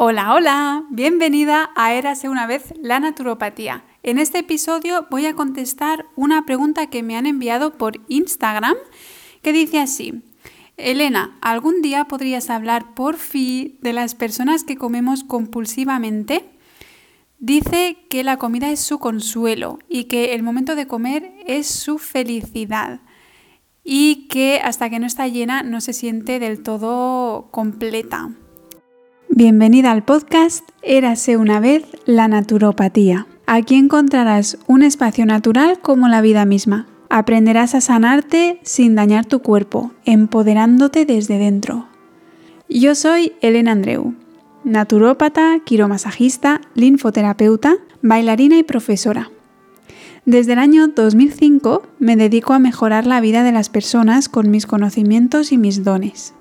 Hola, hola, bienvenida a Érase una vez la naturopatía. En este episodio voy a contestar una pregunta que me han enviado por Instagram que dice así. Elena, ¿algún día podrías hablar por fin de las personas que comemos compulsivamente? Dice que la comida es su consuelo y que el momento de comer es su felicidad y que hasta que no está llena no se siente del todo completa. Bienvenida al podcast Érase una vez la naturopatía. Aquí encontrarás un espacio natural como la vida misma Aprenderás a sanarte sin dañar tu cuerpo, empoderándote desde dentro. Yo soy Elena Andreu, naturópata, quiromasajista, linfoterapeuta, bailarina y profesora. Desde el año 2005 me dedico a mejorar la vida de las personas con mis conocimientos y mis dones.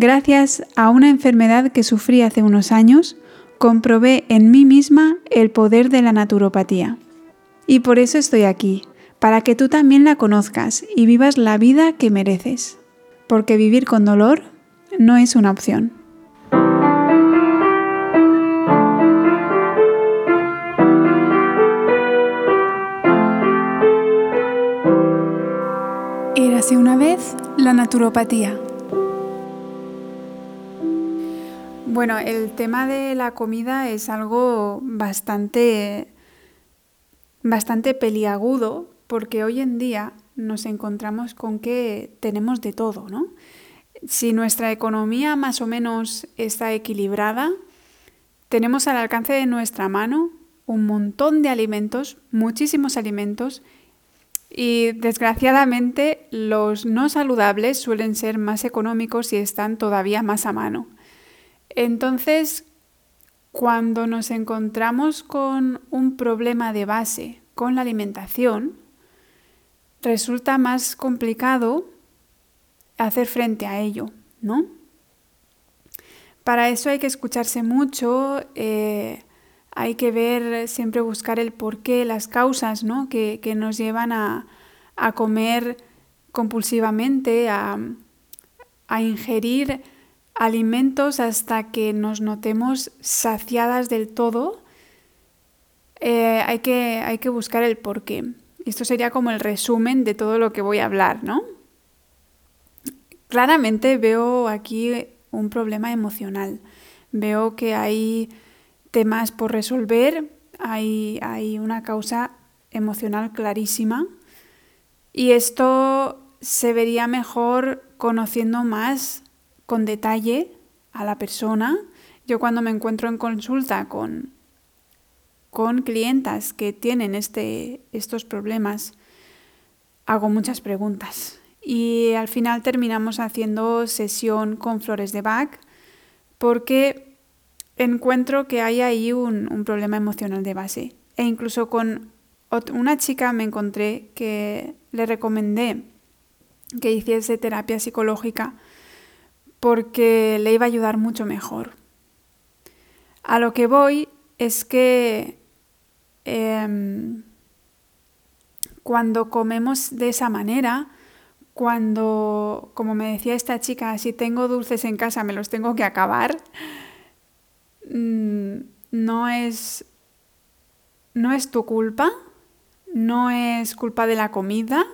Gracias a una enfermedad que sufrí hace unos años, comprobé en mí misma el poder de la naturopatía. Y por eso estoy aquí, para que tú también la conozcas y vivas la vida que mereces, porque vivir con dolor no es una opción. Érase una vez la naturopatía. Bueno, el tema de la comida es algo bastante bastante peliagudo porque hoy en día nos encontramos con que tenemos de todo, ¿no? Si nuestra economía más o menos está equilibrada, tenemos al alcance de nuestra mano un montón de alimentos, muchísimos alimentos, y desgraciadamente los no saludables suelen ser más económicos y están todavía más a mano. Entonces, cuando nos encontramos con un problema de base con la alimentación, resulta más complicado hacer frente a ello, ¿no? Para eso hay que escucharse mucho, eh, hay que ver, siempre buscar el porqué, las causas ¿no? que, nos llevan a, comer compulsivamente, a, ingerir alimentos hasta que nos notemos saciadas del todo. Eh, hay, que, hay que buscar el porqué. Esto sería como el resumen de todo lo que voy a hablar, ¿no? Claramente veo aquí un problema emocional. Veo que hay temas por resolver, hay, hay una causa emocional clarísima y esto se vería mejor conociendo más con detalle a la persona. Yo cuando me encuentro en consulta con con clientas que tienen este, estos problemas, hago muchas preguntas. Y al final terminamos haciendo sesión con flores de Bach porque encuentro que hay ahí un, un problema emocional de base. E incluso con una chica me encontré que le recomendé que hiciese terapia psicológica porque le iba a ayudar mucho mejor. A lo que voy es que Em, cuando comemos de esa manera, cuando, como me decía esta chica, si tengo dulces en casa me los tengo que acabar, mm, no es, no es tu culpa, no es culpa de la comida,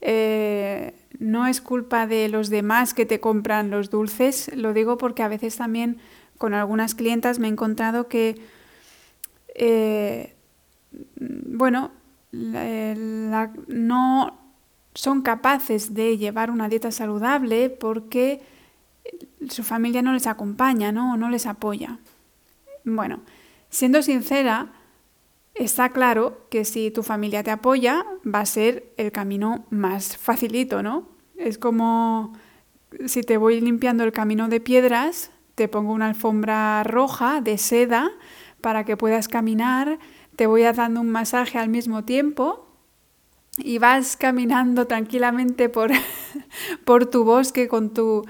eh, no es culpa de los demás que te compran los dulces, lo digo porque a veces también con algunas clientas me he encontrado que eh, bueno, no son capaces de llevar una dieta saludable porque su familia no les acompaña, ¿no? O no les apoya. Bueno, siendo sincera, está claro que si tu familia te apoya, va a ser el camino más facilito, ¿no? Es como si te voy limpiando el camino de piedras, te pongo una alfombra roja de seda para que puedas caminar te voy dando un masaje al mismo tiempo y vas caminando tranquilamente por, por tu bosque con tu,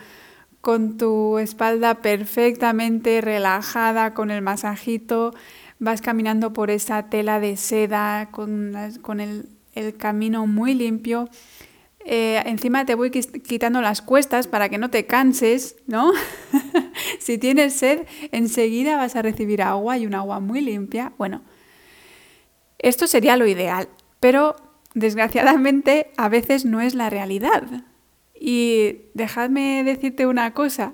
con tu espalda perfectamente relajada, con el masajito, vas caminando por esa tela de seda, con, con el, el, camino muy limpio. eh, encima te voy quitando las cuestas para que no te canses, ¿no? si tienes sed, enseguida vas a recibir agua y un agua muy limpia. Bueno, esto sería lo ideal, pero desgraciadamente a veces no es la realidad. Y dejadme decirte una cosa,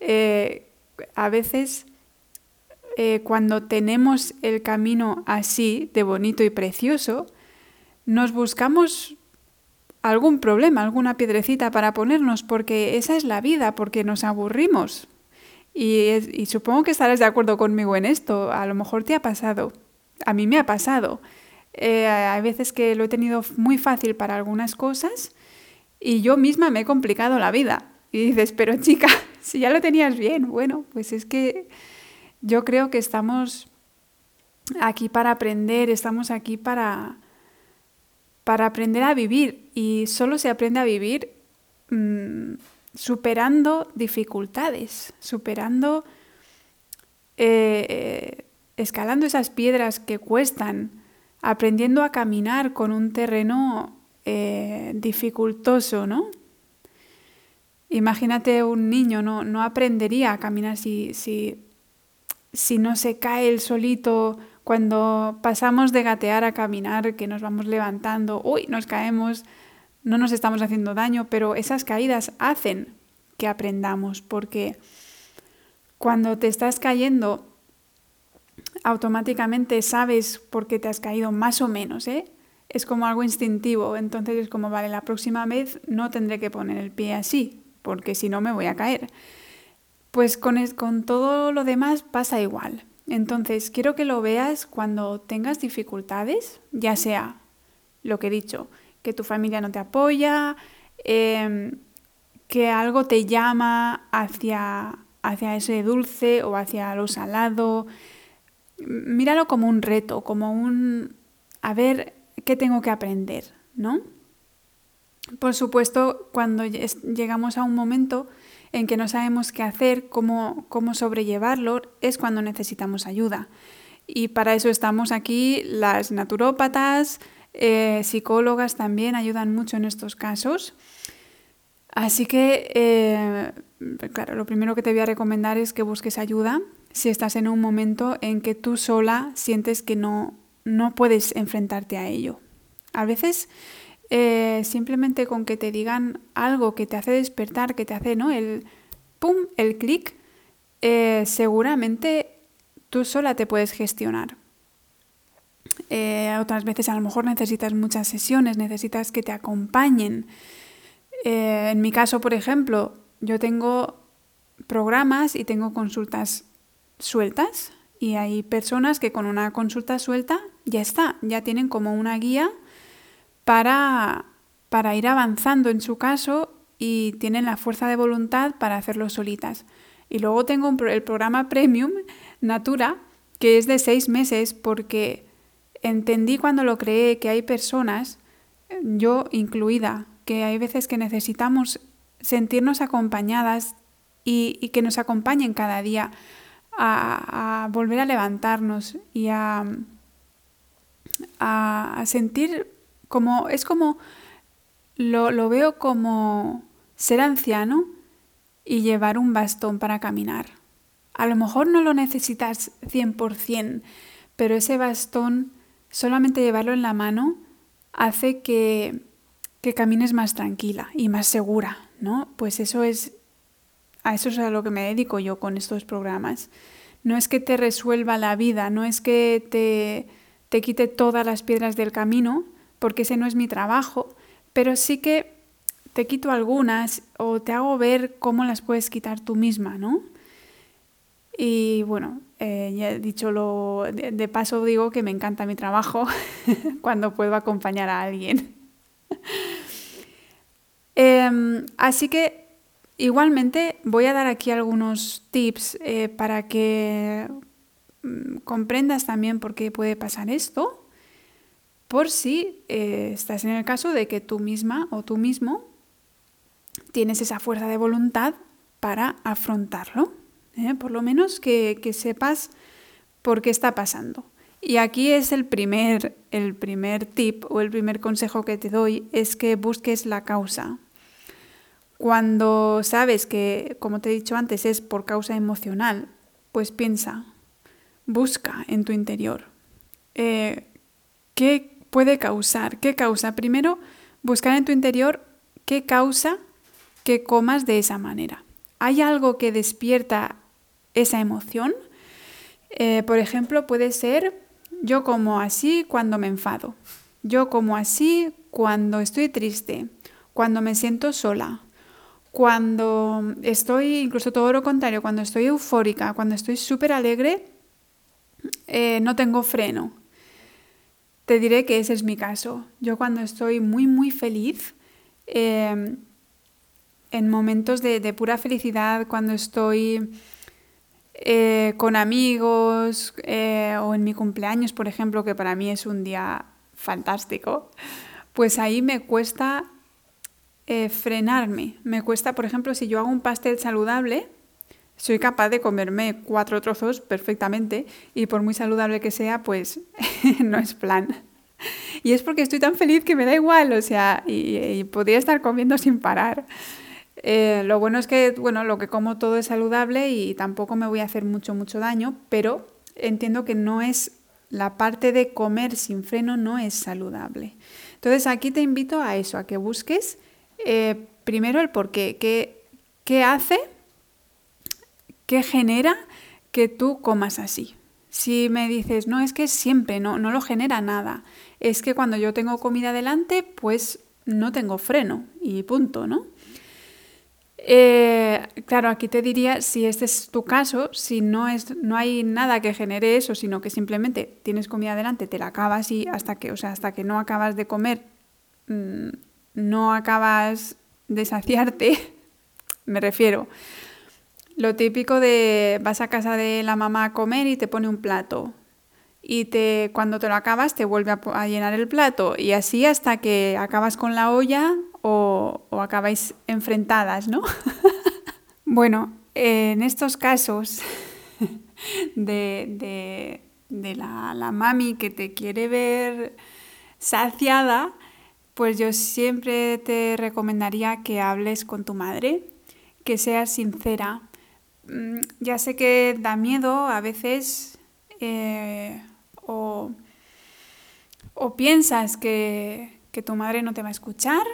eh, a veces eh, cuando tenemos el camino así de bonito y precioso, nos buscamos algún problema, alguna piedrecita para ponernos, porque esa es la vida, porque nos aburrimos. Y, supongo que estarás de acuerdo conmigo en esto, a lo mejor te ha pasado, a mí me ha pasado. Eh, hay veces que lo he tenido muy fácil para algunas cosas y yo misma me he complicado la vida. Y dices, pero chica, si ya lo tenías bien, bueno, pues es que yo creo que estamos aquí para aprender, estamos aquí para, para aprender a vivir y solo se aprende a vivir mm, superando dificultades, superando, eh, escalando esas piedras que cuestan, aprendiendo a caminar con un terreno eh, dificultoso, ¿no? Imagínate un niño, no, no aprendería a caminar si, si si no se cae el solito cuando pasamos de gatear a caminar, que nos vamos levantando, uy, nos caemos, no nos estamos haciendo daño, pero esas caídas hacen que aprendamos, porque cuando te estás cayendo, automáticamente sabes por qué te has caído más o menos, ¿eh? Es como algo instintivo, entonces es como, vale, la próxima vez no tendré que poner el pie así, porque si no me voy a caer. Pues con, con todo lo demás pasa igual. Entonces, quiero que lo veas cuando tengas dificultades, ya sea lo que he dicho, que tu familia no te apoya, em, que algo te llama hacia, hacia ese dulce o hacia lo salado. Míralo como un reto, como un... a ver qué tengo que aprender, ¿no? Por supuesto, cuando llegamos a un momento en que no sabemos qué hacer, cómo, cómo sobrellevarlo, es cuando necesitamos ayuda. Y para eso estamos aquí las naturópatas, eh, psicólogas también ayudan mucho en estos casos. Así que, eh, claro, lo primero que te voy a recomendar es que busques ayuda si estás en un momento en que tú sola sientes que no, no puedes enfrentarte a ello. A veces eh, simplemente con que te digan algo que te hace despertar, que te hace, ¿no? El pum, el clic, eh, seguramente tú sola te puedes gestionar. Eh, otras veces a lo mejor necesitas muchas sesiones, necesitas que te acompañen. en mi caso, por ejemplo, yo tengo programas y tengo consultas sueltas y hay personas que con una consulta suelta ya está, ya tienen como una guía para, para ir avanzando en su caso y tienen la fuerza de voluntad para hacerlo solitas. Y luego tengo el programa Premium Natura, que es de seis meses, porque entendí cuando lo creé que hay personas, yo incluida, que hay veces que necesitamos sentirnos acompañadas y, que nos acompañen cada día a, volver a levantarnos y a, a sentir como, es como, lo, lo veo como ser anciano y llevar un bastón para caminar. A lo mejor no lo necesitas 100%, pero ese bastón, solamente llevarlo en la mano, hace que, que camines más tranquila y más segura, ¿no? Pues eso es, a eso es a lo que me dedico yo con estos programas. No es que te resuelva la vida, no es que te, te quite todas las piedras del camino, porque ese no es mi trabajo, pero sí que te quito algunas o te hago ver cómo las puedes quitar tú misma, ¿no? Y bueno, eh, ya he dicho lo, de, paso digo que me encanta mi trabajo cuando puedo acompañar a alguien. Em, así que igualmente voy a dar aquí algunos tips eh, para que mm, comprendas también por qué puede pasar esto por si eh, estás en el caso de que tú misma o tú mismo tienes esa fuerza de voluntad para afrontarlo. ¿eh? Por lo menos que, sepas por qué está pasando. Y aquí es el primer, el primer tip o el primer consejo que te doy, es que busques la causa. Cuando sabes que, como te he dicho antes, es por causa emocional, pues piensa, busca en tu interior. Eh, ¿Qué puede causar? ¿Qué causa? Primero, buscar en tu interior qué causa que comas de esa manera. ¿Hay algo que despierta esa emoción? Eh, por ejemplo, puede ser yo como así cuando me enfado. Yo como así cuando estoy triste, cuando me siento sola, cuando estoy, incluso todo lo contrario, cuando estoy eufórica, cuando estoy súper alegre, eh, no tengo freno. Te diré que ese es mi caso. Yo cuando estoy muy, muy feliz, em, en momentos de, de, pura felicidad, cuando estoy eh, con amigos eh, o en mi cumpleaños, por ejemplo, que para mí es un día fantástico, pues ahí me cuesta eh, frenarme. Me cuesta, por ejemplo, si yo hago un pastel saludable, soy capaz de comerme cuatro trozos perfectamente y por muy saludable que sea, pues no es plan. Y es porque estoy tan feliz que me da igual, o sea, y, podría estar comiendo sin parar. Eh, lo bueno es que, bueno, lo que como todo es saludable y tampoco me voy a hacer mucho, mucho daño, pero entiendo que no es la parte de comer sin freno no es saludable. Entonces aquí te invito a eso, a que busques eh, primero el por qué, qué, hace, qué genera que tú comas así. Si me dices, no, es que siempre, no, no lo genera nada. Es que cuando yo tengo comida delante, pues no tengo freno y punto, ¿no? Eh, claro, aquí te diría, si este es tu caso, si no, es, no hay nada que genere eso, sino que simplemente tienes comida delante, te la acabas y hasta que, o sea, hasta que no acabas de comer, mm, no acabas de saciarte, me refiero. Lo típico de vas a casa de la mamá a comer y te pone un plato y te, cuando te lo acabas te vuelve a, llenar el plato y así hasta que acabas con la olla o, acabáis enfrentadas, ¿no? bueno, en estos casos de, la, la, mami que te quiere ver saciada, pues yo siempre te recomendaría que hables con tu madre, que seas sincera. Mm, ya sé que da miedo a veces eh, o, piensas que, que tu madre no te va a escuchar.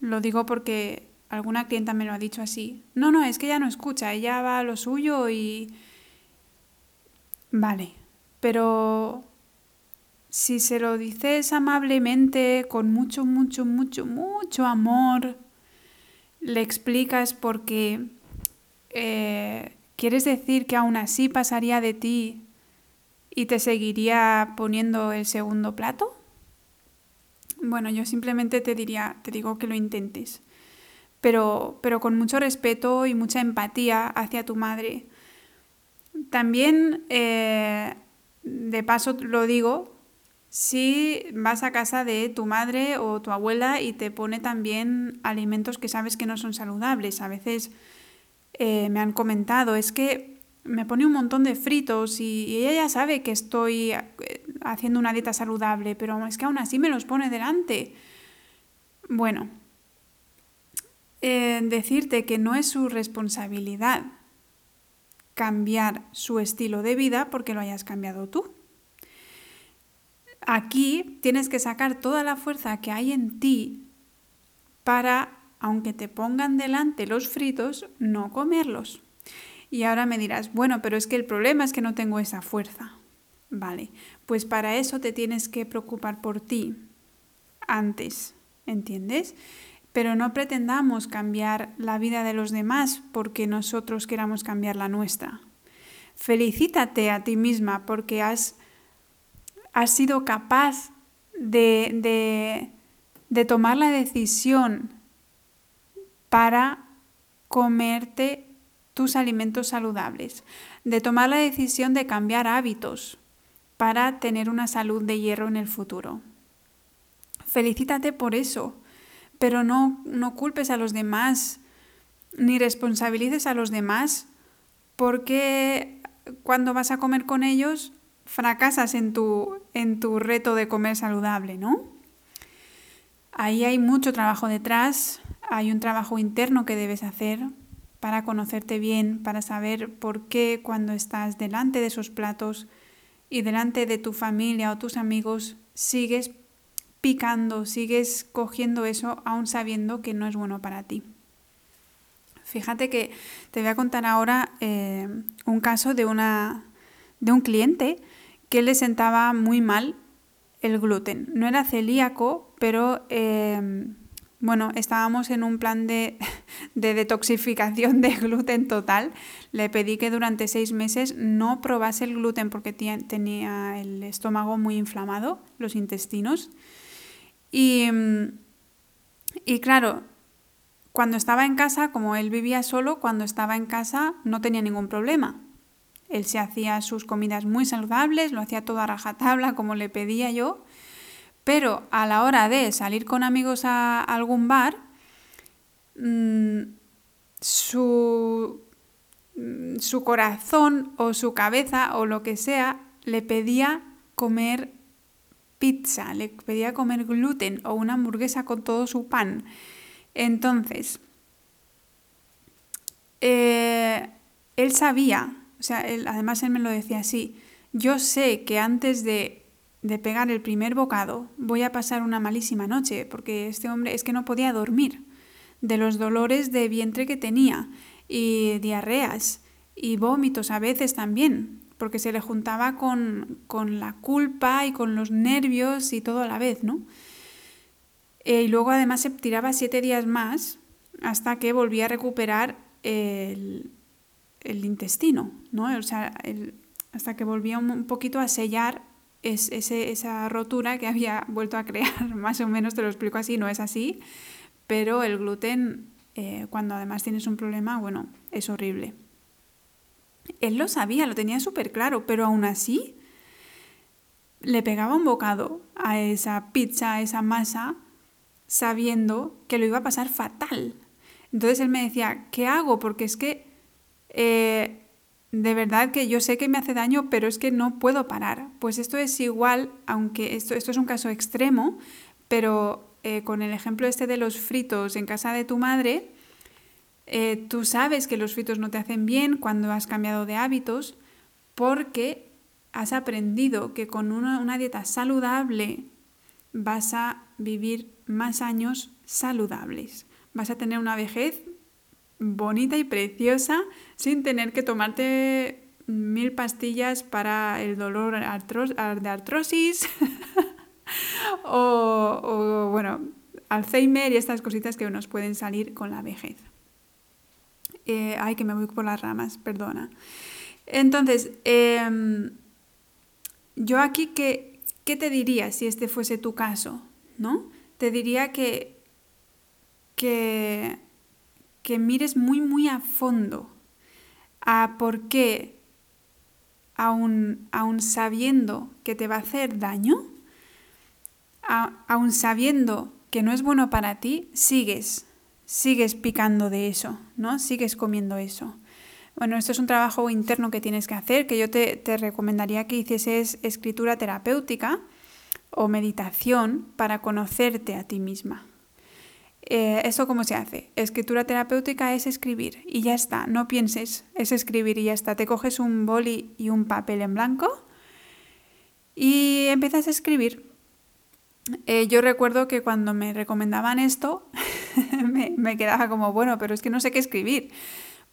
Lo digo porque alguna clienta me lo ha dicho así. No, no, es que ella no escucha, ella va a lo suyo y... Vale, pero si se lo dices amablemente, con mucho, mucho, mucho, mucho amor, le explicas porque eh, quieres decir que aún así pasaría de ti y te seguiría poniendo el segundo plato? Bueno, yo simplemente te diría, te digo que lo intentes, pero, pero con mucho respeto y mucha empatía hacia tu madre. También, eh, de paso lo digo, si vas a casa de tu madre o tu abuela y te pone también alimentos que sabes que no son saludables, a veces eh, me han comentado, es que me pone un montón de fritos y, ella ya sabe que estoy eh, haciendo una dieta saludable, pero es que aún así me los pone delante. Bueno, eh, decirte que no es su responsabilidad cambiar su estilo de vida porque lo hayas cambiado tú. Aquí tienes que sacar toda la fuerza que hay en ti para, aunque te pongan delante los fritos, no comerlos. Y ahora me dirás, bueno, pero es que el problema es que no tengo esa fuerza. Vale, pues para eso te tienes que preocupar por ti antes, ¿entiendes? Pero no pretendamos cambiar la vida de los demás porque nosotros queramos cambiar la nuestra. Felicítate a ti misma porque has, has sido capaz de, de, de tomar la decisión para comerte tus alimentos saludables, de tomar la decisión de cambiar hábitos para tener una salud de hierro en el futuro. Felicítate por eso, pero no, no culpes a los demás ni responsabilices a los demás porque cuando vas a comer con ellos fracasas en tu, en tu reto de comer saludable, ¿no? Ahí hay mucho trabajo detrás, hay un trabajo interno que debes hacer para conocerte bien, para saber por qué cuando estás delante de esos platos y delante de tu familia o tus amigos sigues picando, sigues cogiendo eso aún sabiendo que no es bueno para ti. Fíjate que te voy a contar ahora eh, un caso de, una, de un cliente que le sentaba muy mal el gluten. No era celíaco, pero eh, bueno, estábamos en un plan de, detoxificación de gluten total. Le pedí que durante seis meses no probase el gluten porque tenía el estómago muy inflamado, los intestinos. Y, y claro, cuando estaba en casa, como él vivía solo, cuando estaba en casa no tenía ningún problema. Él se hacía sus comidas muy saludables, lo hacía todo a rajatabla como le pedía yo pero a la hora de salir con amigos a algún bar, mm, su, mm, su corazón o su cabeza o lo que sea le pedía comer pizza, le pedía comer gluten o una hamburguesa con todo su pan. Entonces, eh, él sabía, o sea, además él me lo decía así, yo sé que antes de de pegar el primer bocado, voy a pasar una malísima noche, porque este hombre es que no podía dormir de los dolores de vientre que tenía y diarreas y vómitos a veces también, porque se le juntaba con, la culpa y con los nervios y todo a la vez, ¿no? Eh, y luego además se tiraba siete días más hasta que volvía a recuperar el, intestino, ¿no? O sea, hasta que volvía un poquito a sellar es esa rotura que había vuelto a crear, más o menos te lo explico así, no es así, pero el gluten, eh, cuando además tienes un problema, bueno, es horrible. Él lo sabía, lo tenía súper claro, pero aún así le pegaba un bocado a esa pizza, a esa masa, sabiendo que lo iba a pasar fatal. Entonces él me decía, ¿qué hago? Porque es que eh, de verdad que yo sé que me hace daño, pero es que no puedo parar. Pues esto es igual, aunque esto, esto es un caso extremo, pero eh, con el ejemplo este de los fritos en casa de tu madre, eh, tú sabes que los fritos no te hacen bien cuando has cambiado de hábitos porque has aprendido que con una, una dieta saludable vas a vivir más años saludables. Vas a tener una vejez bonita y preciosa sin tener que tomarte mil pastillas para el dolor de artrosis o, bueno, Alzheimer y estas cositas que nos pueden salir con la vejez. Eh, ay, que me voy por las ramas, perdona. Entonces, em, yo aquí, ¿qué, ¿qué te diría si este fuese tu caso? ¿No? Te diría que, que que mires muy, muy a fondo a por qué, aún, sabiendo que te va a hacer daño, aún sabiendo que no es bueno para ti, sigues, sigues picando de eso, ¿no? Sigues comiendo eso. Bueno, esto es un trabajo interno que tienes que hacer, que yo te, te recomendaría que hicieses escritura terapéutica o meditación para conocerte a ti misma. Eh, ¿Eso cómo se hace? Escritura terapéutica es escribir y ya está, no pienses, es escribir y ya está. Te coges un boli y un papel en blanco y empiezas a escribir. Eh, yo recuerdo que cuando me recomendaban esto, me, me quedaba como, bueno, pero es que no sé qué escribir.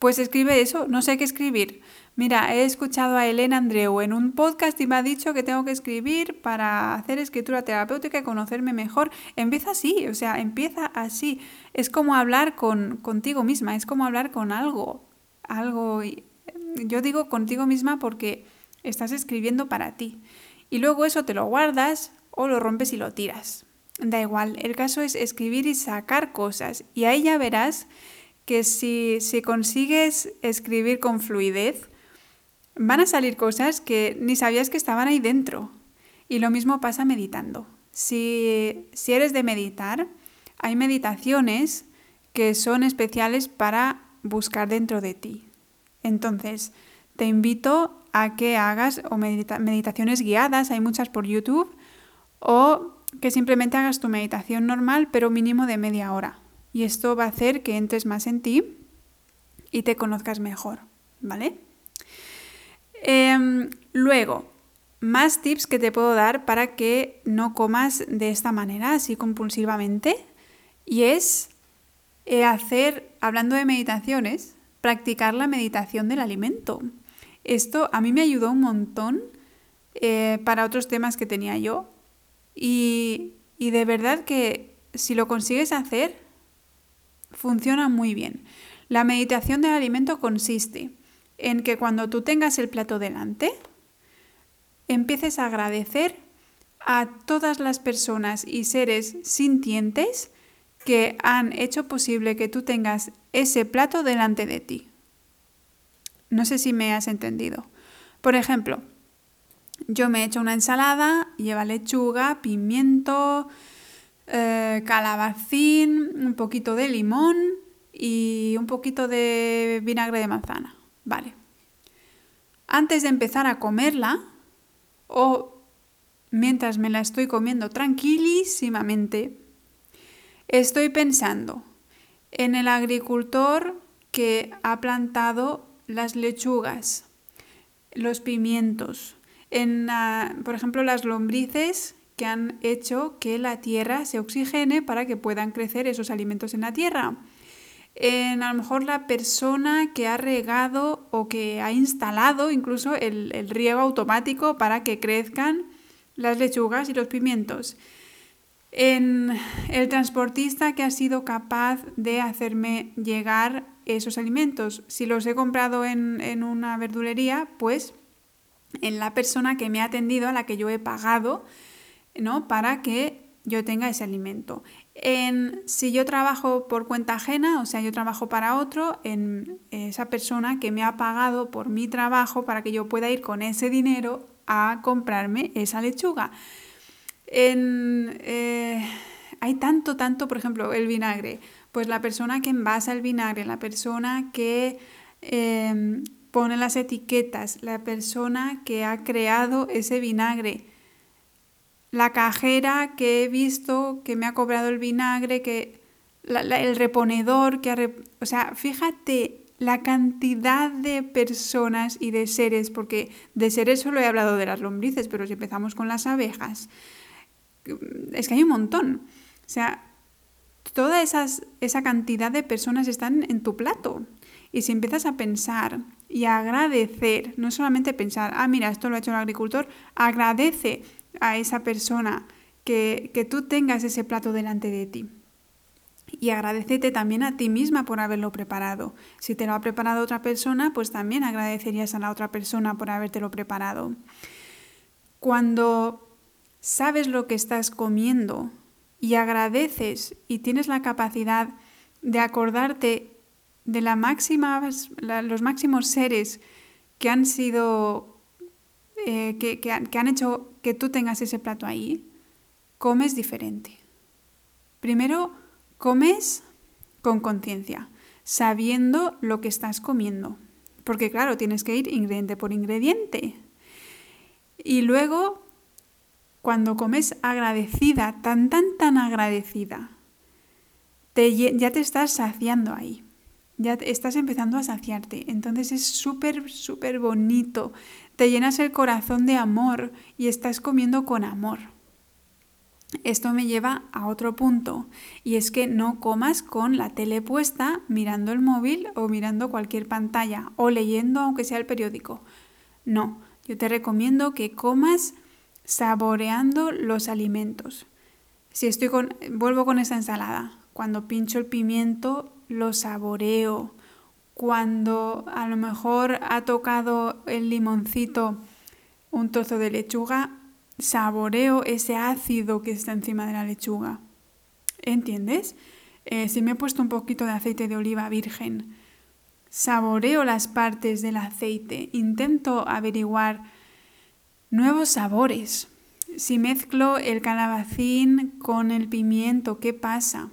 Pues escribe eso, no sé qué escribir. Mira, he escuchado a Elena Andreu en un podcast y me ha dicho que tengo que escribir para hacer escritura terapéutica y conocerme mejor. Empieza así, o sea, empieza así. Es como hablar con, contigo misma, es como hablar con algo. Algo. Yo digo contigo misma porque estás escribiendo para ti. Y luego eso te lo guardas o lo rompes y lo tiras. Da igual, el caso es escribir y sacar cosas. Y ahí ya verás que si, consigues escribir con fluidez, van a salir cosas que ni sabías que estaban ahí dentro. Y lo mismo pasa meditando. Si, si eres de meditar, hay meditaciones que son especiales para buscar dentro de ti. Entonces, te invito a que hagas o meditaciones guiadas, hay muchas por YouTube, o que simplemente hagas tu meditación normal, pero mínimo de media hora. Y esto va a hacer que entres más en ti y te conozcas mejor, ¿vale? Em, luego, más tips que te puedo dar para que no comas de esta manera, así compulsivamente, y es eh, hacer, hablando de meditaciones, practicar la meditación del alimento. Esto a mí me ayudó un montón eh, para otros temas que tenía yo y, y de verdad que si lo consigues hacer, funciona muy bien. La meditación del alimento consiste en que cuando tú tengas el plato delante, empieces a agradecer a todas las personas y seres sintientes que han hecho posible que tú tengas ese plato delante de ti. No sé si me has entendido. Por ejemplo, yo me he hecho una ensalada, lleva lechuga, pimiento, eh, calabacín, un poquito de limón y un poquito de vinagre de manzana. Vale. Antes de empezar a comerla, o mientras me la estoy comiendo tranquilísimamente, estoy pensando en el agricultor que ha plantado las lechugas, los pimientos, en, por ejemplo, las lombrices que han hecho que la tierra se oxigene para que puedan crecer esos alimentos en la tierra. En a lo mejor la persona que ha regado o que ha instalado incluso el, el riego automático para que crezcan las lechugas y los pimientos en el transportista que ha sido capaz de hacerme llegar esos alimentos. Si los he comprado en, una verdulería, pues en la persona que me ha atendido, a la que yo he pagado, ¿no? Para que yo tenga ese alimento. En, si yo trabajo por cuenta ajena, o sea, yo trabajo para otro, en esa persona que me ha pagado por mi trabajo para que yo pueda ir con ese dinero a comprarme esa lechuga. Eh, hay tanto, tanto, por ejemplo, el vinagre. Pues la persona que envasa el vinagre, la persona que em, pone las etiquetas, la persona que ha creado ese vinagre, la cajera que he visto que me ha cobrado el vinagre, que el reponedor que ha... o sea, fíjate la cantidad de personas y de seres, porque de seres solo he hablado de las lombrices, pero si empezamos con las abejas, es que hay un montón. O sea, toda esa cantidad de personas están en tu plato. Y si empiezas a pensar y a agradecer, no solamente pensar, ah, mira, esto lo ha hecho el agricultor, agradece a esa persona que, que tú tengas ese plato delante de ti. Y agradecete también a ti misma por haberlo preparado. Si te lo ha preparado otra persona, pues también agradecerías a la otra persona por habértelo preparado. Cuando sabes lo que estás comiendo y agradeces y tienes la capacidad de acordarte de la máxima, los máximos seres que han sido, eh, que, que han hecho que tú tengas ese plato ahí, comes diferente. Primero, comes con conciencia, sabiendo lo que estás comiendo. Porque claro, tienes que ir ingrediente por ingrediente. Y luego cuando comes agradecida, tan, tan, tan agradecida, te, ya te estás saciando ahí. Ya estás empezando a saciarte. Entonces es súper, súper bonito. Te llenas el corazón de amor y estás comiendo con amor. Esto me lleva a otro punto y es que no comas con la tele puesta mirando el móvil o mirando cualquier pantalla o leyendo aunque sea el periódico. No, yo te recomiendo que comas saboreando los alimentos. Si estoy con, vuelvo con esa ensalada, cuando pincho el pimiento lo saboreo. Cuando a lo mejor ha tocado el limoncito un trozo de lechuga, saboreo ese ácido que está encima de la lechuga. ¿Entiendes? Eh, si me he puesto un poquito de aceite de oliva virgen, saboreo las partes del aceite, intento averiguar nuevos sabores. Si mezclo el calabacín con el pimiento, ¿qué pasa?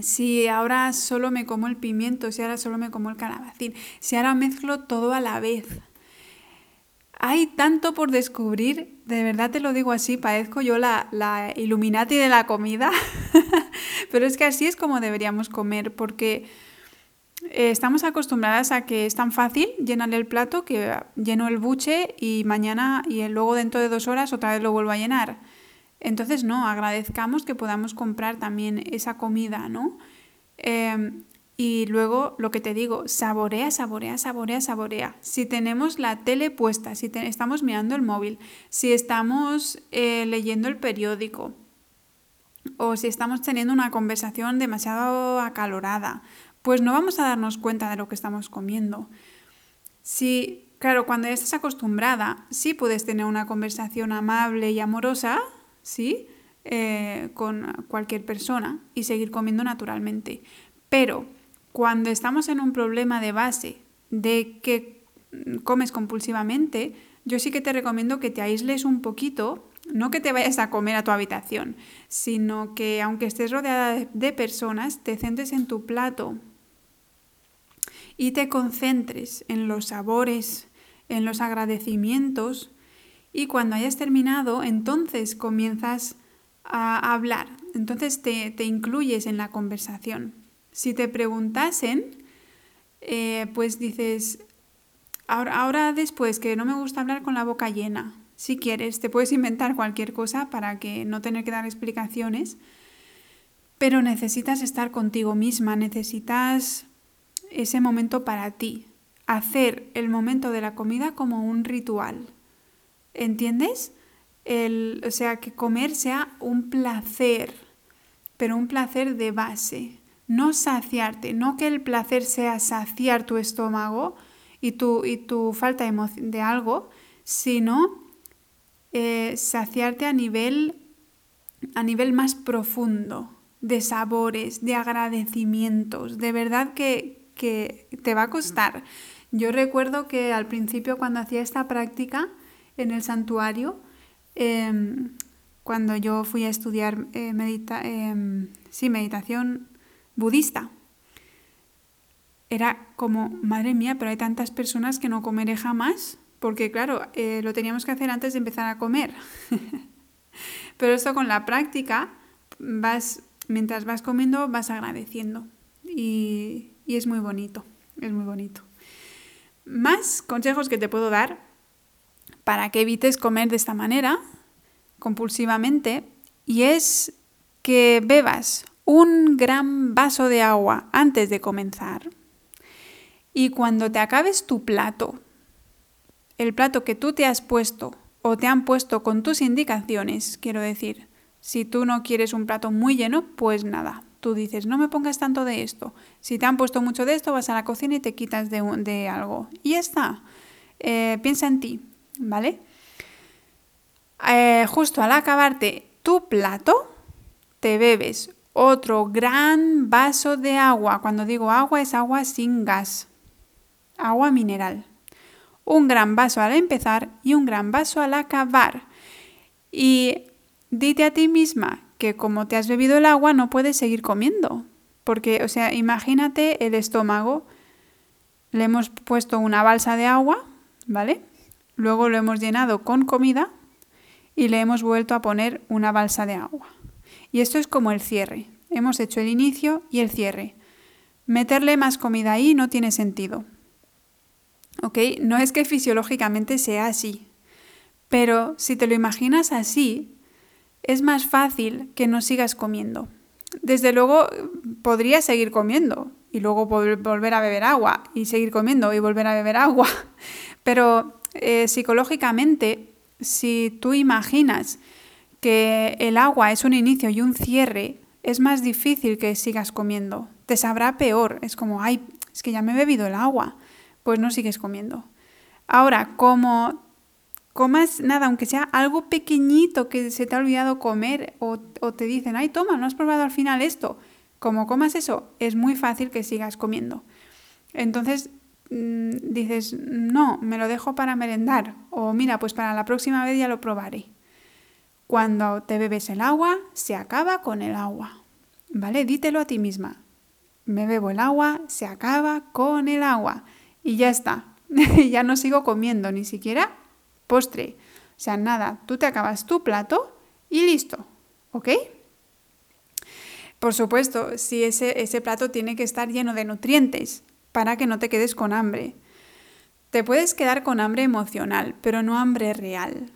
Si ahora solo me como el pimiento, si ahora solo me como el calabacín, si ahora mezclo todo a la vez. Hay tanto por descubrir, de verdad te lo digo así, parezco yo la, la Illuminati de la comida, pero es que así es como deberíamos comer, porque eh, estamos acostumbradas a que es tan fácil llenar el plato que lleno el buche y mañana y luego dentro de dos horas otra vez lo vuelvo a llenar. Entonces, no, agradezcamos que podamos comprar también esa comida, ¿no? Em, y luego lo que te digo, saborea, saborea, saborea, saborea. Si tenemos la tele puesta, si estamos mirando el móvil, si estamos eh, leyendo el periódico o si estamos teniendo una conversación demasiado acalorada, pues no vamos a darnos cuenta de lo que estamos comiendo. Si, claro, cuando ya estás acostumbrada, sí puedes tener una conversación amable y amorosa, ¿sí? Eh, con cualquier persona y seguir comiendo naturalmente. Pero cuando estamos en un problema de base de que comes compulsivamente, yo sí que te recomiendo que te aísles un poquito, no que te vayas a comer a tu habitación, sino que aunque estés rodeada de personas, te centres en tu plato y te concentres en los sabores, en los agradecimientos y cuando hayas terminado, entonces comienzas a hablar, entonces te, te incluyes en la conversación. Si te preguntasen, eh, pues dices, ahora, ahora después que no me gusta hablar con la boca llena, si quieres, te puedes inventar cualquier cosa para que no tener que dar explicaciones, pero necesitas estar contigo misma, necesitas ese momento para ti, hacer el momento de la comida como un ritual. ¿Entiendes? El, o sea, que comer sea un placer, pero un placer de base no saciarte, no que el placer sea saciar tu estómago y tu, y tu falta de, algo, sino eh, saciarte a nivel, a nivel más profundo, de sabores, de agradecimientos. De verdad que, que te va a costar. Yo recuerdo que al principio cuando hacía esta práctica en el santuario, em, cuando yo fui a estudiar eh, medita em, sí, meditación budista. Era como, madre mía, pero hay tantas personas que no comeré jamás, porque claro, eh, lo teníamos que hacer antes de empezar a comer. pero esto con la práctica, vas, mientras vas comiendo, vas agradeciendo. Y, y es muy bonito, es muy bonito. Más consejos que te puedo dar para que evites comer de esta manera, compulsivamente, y es que bebas un gran vaso de agua antes de comenzar. Y cuando te acabes tu plato, el plato que tú te has puesto o te han puesto con tus indicaciones, quiero decir, si tú no quieres un plato muy lleno, pues nada, tú dices, no me pongas tanto de esto. Si te han puesto mucho de esto, vas a la cocina y te quitas de, de algo. Y ya está. Eh, piensa en ti, ¿vale? Eh, justo al acabarte tu plato, te bebes otro gran vaso de agua. Cuando digo agua es agua sin gas. Agua mineral. Un gran vaso al empezar y un gran vaso al acabar. Y dite a ti misma que como te has bebido el agua no puedes seguir comiendo. Porque, o sea, imagínate el estómago. Le hemos puesto una balsa de agua, ¿vale? Luego lo hemos llenado con comida y le hemos vuelto a poner una balsa de agua. Y esto es como el cierre. Hemos hecho el inicio y el cierre. Meterle más comida ahí no tiene sentido. ¿Ok? No es que fisiológicamente sea así. Pero si te lo imaginas así, es más fácil que no sigas comiendo. Desde luego, podrías seguir comiendo y luego volver a beber agua y seguir comiendo y volver a beber agua. Pero eh, psicológicamente, si tú imaginas que el agua es un inicio y un cierre, es más difícil que sigas comiendo. Te sabrá peor. Es como, ay, es que ya me he bebido el agua. Pues no sigues comiendo. Ahora, como comas nada, aunque sea algo pequeñito que se te ha olvidado comer o, o te dicen, ay, toma, no has probado al final esto. Como comas eso, es muy fácil que sigas comiendo. Entonces, mm, dices, no, me lo dejo para merendar. O mira, pues para la próxima vez ya lo probaré. Cuando te bebes el agua, se acaba con el agua. ¿Vale? Dítelo a ti misma. Me bebo el agua, se acaba con el agua. Y ya está. ya no sigo comiendo, ni siquiera postre. O sea, nada, tú te acabas tu plato y listo, ¿ok? Por supuesto, si ese, ese plato tiene que estar lleno de nutrientes para que no te quedes con hambre. Te puedes quedar con hambre emocional, pero no hambre real.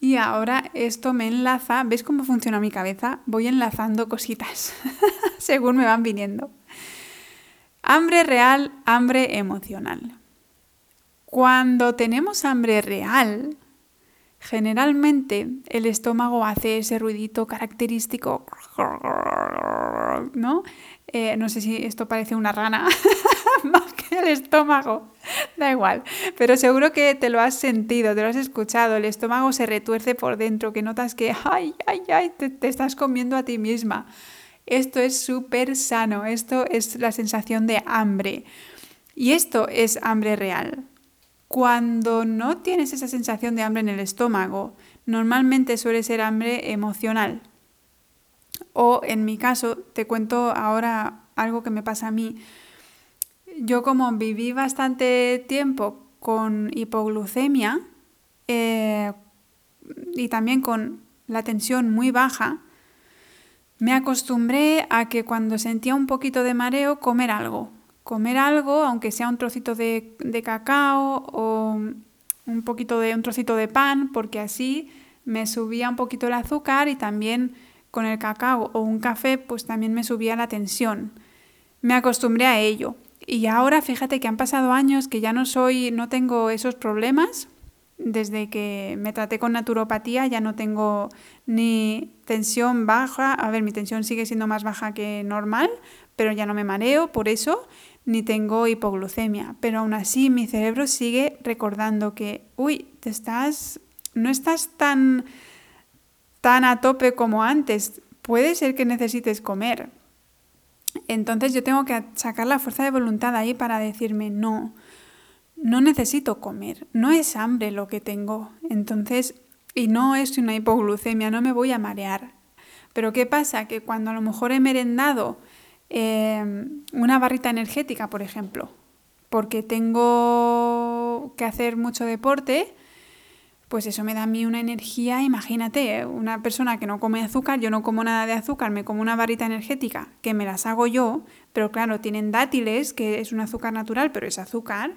Y ahora esto me enlaza, ¿ves cómo funciona mi cabeza? Voy enlazando cositas según me van viniendo. Hambre real, hambre emocional. Cuando tenemos hambre real, generalmente el estómago hace ese ruidito característico, ¿no? Eh, no sé si esto parece una rana, más que el estómago. Da igual, pero seguro que te lo has sentido, te lo has escuchado. El estómago se retuerce por dentro, que notas que, ay, ay, ay, te, te estás comiendo a ti misma. Esto es súper sano, esto es la sensación de hambre. Y esto es hambre real. Cuando no tienes esa sensación de hambre en el estómago, normalmente suele ser hambre emocional. O en mi caso, te cuento ahora algo que me pasa a mí. Yo como viví bastante tiempo con hipoglucemia eh, y también con la tensión muy baja, me acostumbré a que cuando sentía un poquito de mareo, comer algo. Comer algo, aunque sea un trocito de, de cacao o un poquito de un trocito de pan, porque así me subía un poquito el azúcar y también con el cacao o un café, pues también me subía la tensión. Me acostumbré a ello. Y ahora fíjate que han pasado años que ya no soy, no tengo esos problemas. Desde que me traté con naturopatía ya no tengo ni tensión baja, a ver, mi tensión sigue siendo más baja que normal, pero ya no me mareo por eso, ni tengo hipoglucemia. Pero aún así mi cerebro sigue recordando que, uy, te estás, no estás tan tan a tope como antes. Puede ser que necesites comer. Entonces yo tengo que sacar la fuerza de voluntad ahí para decirme no, no necesito comer, no es hambre lo que tengo. Entonces, y no es una hipoglucemia, no me voy a marear. Pero ¿qué pasa? Que cuando a lo mejor he merendado em, una barrita energética, por ejemplo, porque tengo que hacer mucho deporte, pues eso me da a mí una energía, imagínate, ¿eh? una persona que no come azúcar, yo no como nada de azúcar, me como una barrita energética, que me las hago yo, pero claro, tienen dátiles, que es un azúcar natural, pero es azúcar,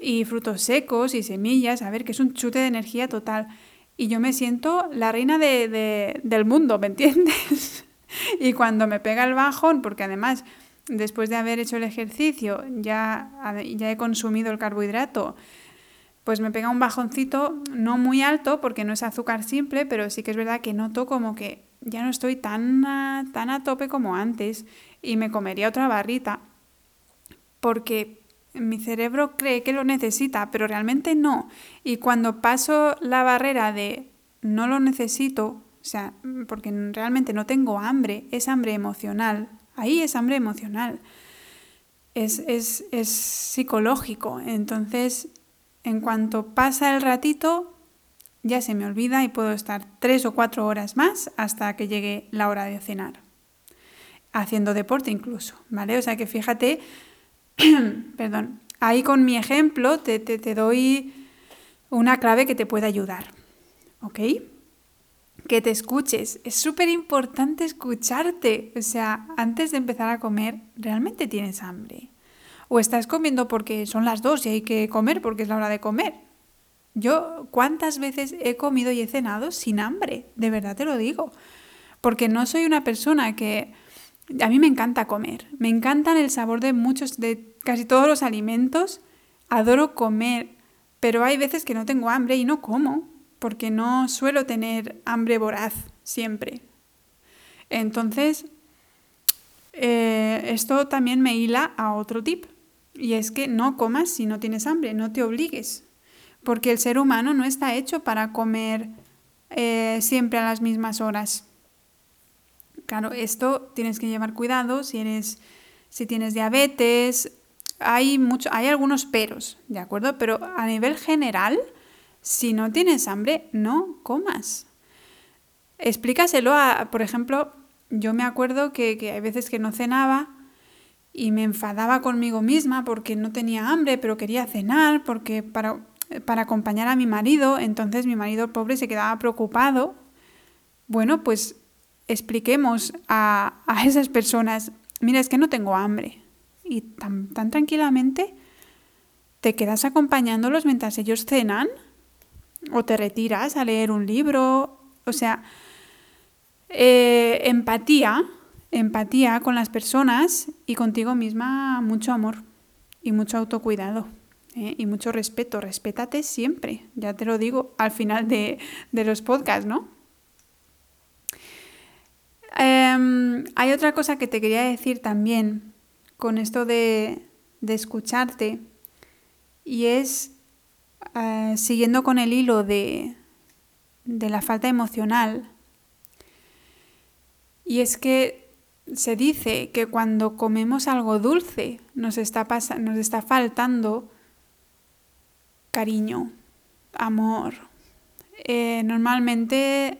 y frutos secos y semillas, a ver, que es un chute de energía total. Y yo me siento la reina de, del mundo, ¿me entiendes? y cuando me pega el bajón, porque además después de haber hecho el ejercicio ya, ya he consumido el carbohidrato, pues me pega un bajoncito no muy alto porque no es azúcar simple, pero sí que es verdad que noto como que ya no estoy tan a, tan a tope como antes y me comería otra barrita porque mi cerebro cree que lo necesita, pero realmente no. Y cuando paso la barrera de no lo necesito, o sea, porque realmente no tengo hambre, es hambre emocional, ahí es hambre emocional, es, es, es psicológico. Entonces en cuanto pasa el ratito, ya se me olvida y puedo estar tres o cuatro horas más hasta que llegue la hora de cenar. Haciendo deporte incluso, ¿vale? O sea que fíjate, perdón, ahí con mi ejemplo te, te, doy una clave que te puede ayudar, ¿ok? Que te escuches. Es súper importante escucharte. O sea, antes de empezar a comer, ¿realmente tienes hambre? O estás comiendo porque son las dos y hay que comer porque es la hora de comer. Yo cuántas veces he comido y he cenado sin hambre, de verdad te lo digo, porque no soy una persona que a mí me encanta comer, me encantan el sabor de muchos de casi todos los alimentos, adoro comer, pero hay veces que no tengo hambre y no como, porque no suelo tener hambre voraz siempre. Entonces, eh, esto también me hila a otro tip, y es que no comas si no tienes hambre, no te obligues, porque el ser humano no está hecho para comer eh, siempre a las mismas horas. Claro, esto tienes que llevar cuidado si eres, si tienes diabetes, hay mucho, hay algunos peros, ¿de acuerdo? Pero a nivel general, si no tienes hambre, no comas. Explícaselo a, por ejemplo, yo me acuerdo que, que hay veces que no cenaba y me enfadaba conmigo misma porque no tenía hambre, pero quería cenar, porque para para acompañar a mi marido, entonces mi marido pobre se quedaba preocupado. Bueno, pues expliquemos a, esas personas, mira, es que no tengo hambre. Y tan, tan tranquilamente te quedas acompañándolos mientras ellos cenan o te retiras a leer un libro. O sea, eh, empatía, empatía con las personas y contigo misma mucho amor y mucho autocuidado. ¿eh? Y mucho respeto, respétate siempre, ya te lo digo al final de, de los podcasts, ¿no? Em, hay otra cosa que te quería decir también con esto de, escucharte y es, eh, siguiendo con el hilo de, de la falta emocional, y es que se dice que cuando comemos algo dulce nos está, nos está faltando cariño, amor. Eh, normalmente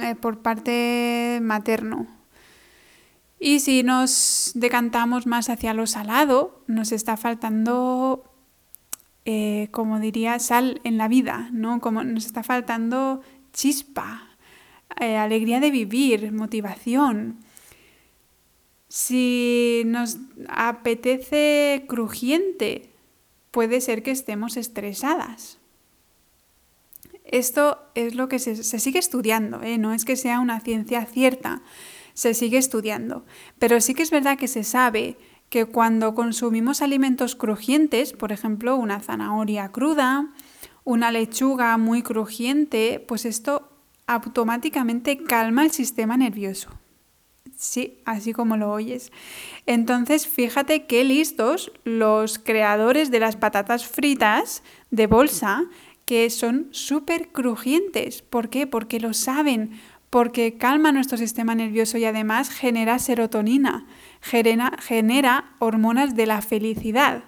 eh, por parte materno. Y si nos decantamos más hacia lo salado, nos está faltando, eh, como diría, sal en la vida, ¿no? Como nos está faltando chispa, alegría de vivir, motivación. Si nos apetece crujiente, puede ser que estemos estresadas. Esto es lo que se, sigue estudiando, ¿eh? no es que sea una ciencia cierta, se sigue estudiando. Pero sí que es verdad que se sabe que cuando consumimos alimentos crujientes, por ejemplo, una zanahoria cruda, una lechuga muy crujiente, pues esto automáticamente calma el sistema nervioso. Sí, así como lo oyes. Entonces, fíjate qué listos los creadores de las patatas fritas de bolsa que son súper crujientes. ¿Por qué? Porque lo saben, porque calma nuestro sistema nervioso y además genera serotonina, genera, hormonas de la felicidad.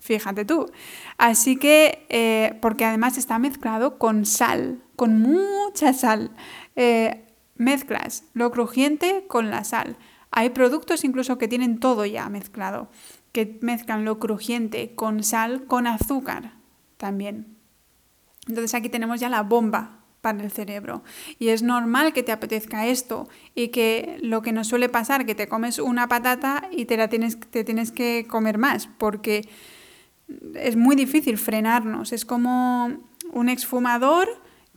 Fíjate tú. Así que, eh, porque además está mezclado con sal, con mucha sal. Eh, mezclas lo crujiente con la sal. Hay productos incluso que tienen todo ya mezclado, que mezclan lo crujiente con sal, con azúcar también. Entonces aquí tenemos ya la bomba para el cerebro. Y es normal que te apetezca esto y que lo que nos suele pasar, que te comes una patata y te la tienes, te tienes que comer más, porque es muy difícil frenarnos. Es como un exfumador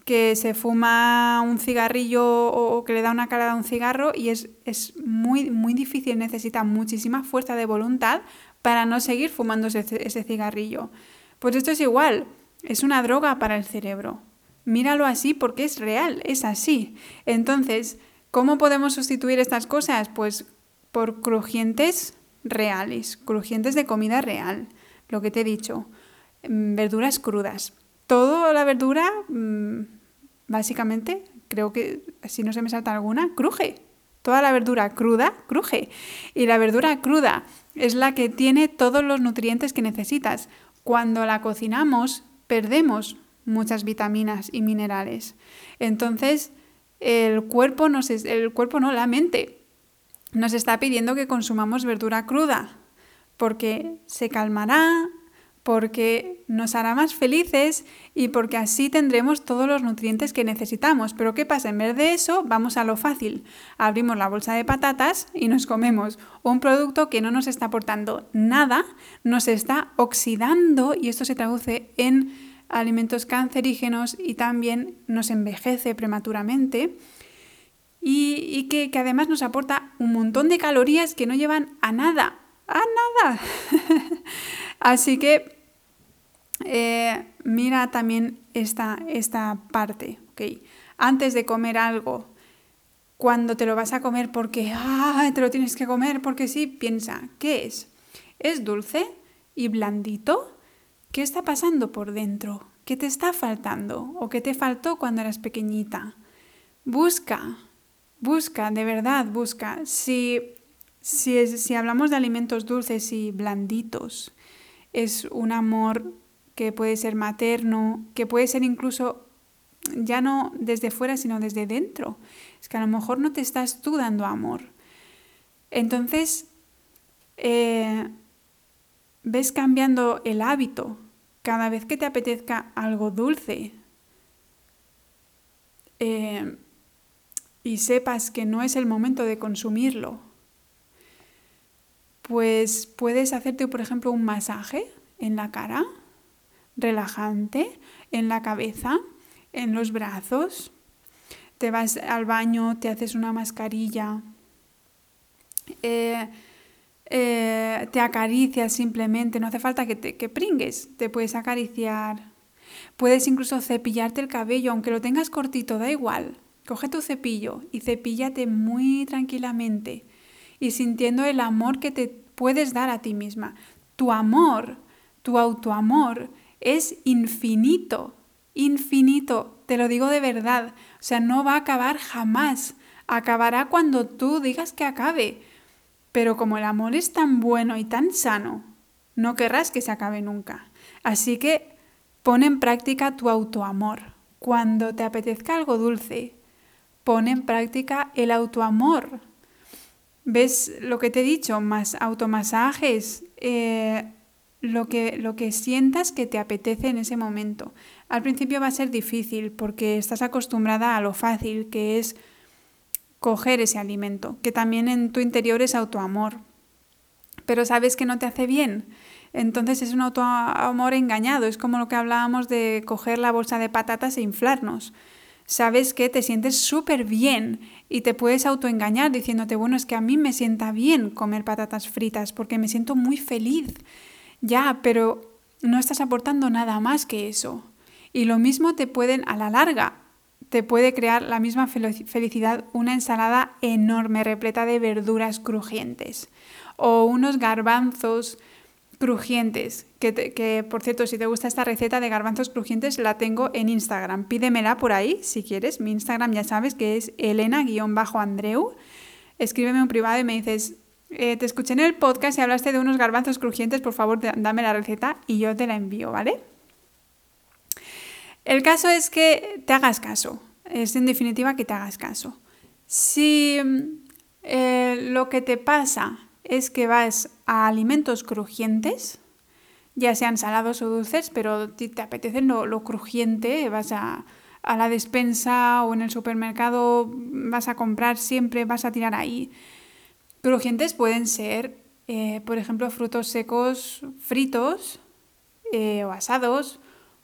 que se fuma un cigarrillo o que le da una cara a un cigarro y es, es muy, muy difícil, necesita muchísima fuerza de voluntad para no seguir fumando ese cigarrillo. Pues esto es igual es una droga para el cerebro. Míralo así porque es real, es así. Entonces, ¿cómo podemos sustituir estas cosas? Pues por crujientes reales, crujientes de comida real, lo que te he dicho, mm, verduras crudas. Toda la verdura, mm, básicamente, creo que si no se me salta alguna, cruje. Toda la verdura cruda, cruje. Y la verdura cruda es la que tiene todos los nutrientes que necesitas. Cuando la cocinamos, perdemos muchas vitaminas y minerales. Entonces, el cuerpo, nos el cuerpo no, la mente nos está pidiendo que consumamos verdura cruda, porque se calmará, porque nos hará más felices y porque así tendremos todos los nutrientes que necesitamos. Pero ¿qué pasa? En vez de eso, vamos a lo fácil. Abrimos la bolsa de patatas y nos comemos un producto que no nos está aportando nada, nos está oxidando y esto se traduce en alimentos cancerígenos y también nos envejece prematuramente. Y, que, que además nos aporta un montón de calorías que no llevan a nada, a nada. Así que eh, mira también esta, esta parte. Antes de comer algo, cuando te lo vas a comer porque te lo tienes que comer porque sí, piensa, ¿qué es? ¿Es dulce y blandito? ¿Qué está pasando por dentro? ¿Qué te está faltando? ¿O qué te faltó cuando eras pequeñita? Busca, busca, de verdad, busca. Si, si, si hablamos de alimentos dulces y blanditos, es un amor que puede ser materno, que puede ser incluso ya no desde fuera, sino desde dentro. Es que a lo mejor no te estás tú dando amor. Entonces, eh, ves cambiando el hábito cada vez que te apetezca algo dulce eh, y sepas que no es el momento de consumirlo, pues puedes hacerte, por ejemplo, un masaje en la cara, relajante, en la cabeza, en los brazos. Te vas al baño, te haces una mascarilla. Eh, eh, te acaricias simplemente, no hace falta que te que pringues, te puedes acariciar. Puedes incluso cepillarte el cabello, aunque lo tengas cortito, da igual. Coge tu cepillo y cepíllate muy tranquilamente y sintiendo el amor que te puedes dar a ti misma. Tu amor, tu autoamor es infinito, infinito, te lo digo de verdad. O sea, no va a acabar jamás. Acabará cuando tú digas que acabe. Pero como el amor es tan bueno y tan sano, no querrás que se acabe nunca. Así que pon en práctica tu autoamor. Cuando te apetezca algo dulce, pon en práctica el autoamor. ¿Ves lo que te he dicho? Más automasajes, eh, lo, que, lo que sientas que te apetece en ese momento. Al principio va a ser difícil porque estás acostumbrada a lo fácil que es coger ese alimento, que también en tu interior es autoamor, pero sabes que no te hace bien. Entonces es un autoamor engañado, es como lo que hablábamos de coger la bolsa de patatas e inflarnos. Sabes que te sientes súper bien y te puedes autoengañar diciéndote, bueno, es que a mí me sienta bien comer patatas fritas porque me siento muy feliz. Ya, pero no estás aportando nada más que eso. Y lo mismo te pueden, a la larga, te puede crear la misma felicidad una ensalada enorme, repleta de verduras crujientes. O unos garbanzos crujientes, que, por cierto, si te gusta esta receta de garbanzos crujientes, la tengo en Instagram. Pídemela por ahí, si quieres. Mi Instagram ya sabes que es elena-andreu. Escríbeme un privado y me dices, eh, te escuché en el podcast y hablaste de unos garbanzos crujientes, por favor, dame la receta y yo te la envío, ¿vale? El caso es que te hagas caso, es en definitiva que te hagas caso. Si eh, lo que te pasa es que vas a alimentos crujientes, ya sean salados o dulces, pero si te apetece lo, crujiente, vas a, la despensa o en el supermercado, vas a comprar siempre, vas a tirar ahí. Crujientes pueden ser, eh, por ejemplo, frutos secos fritos eh, o asados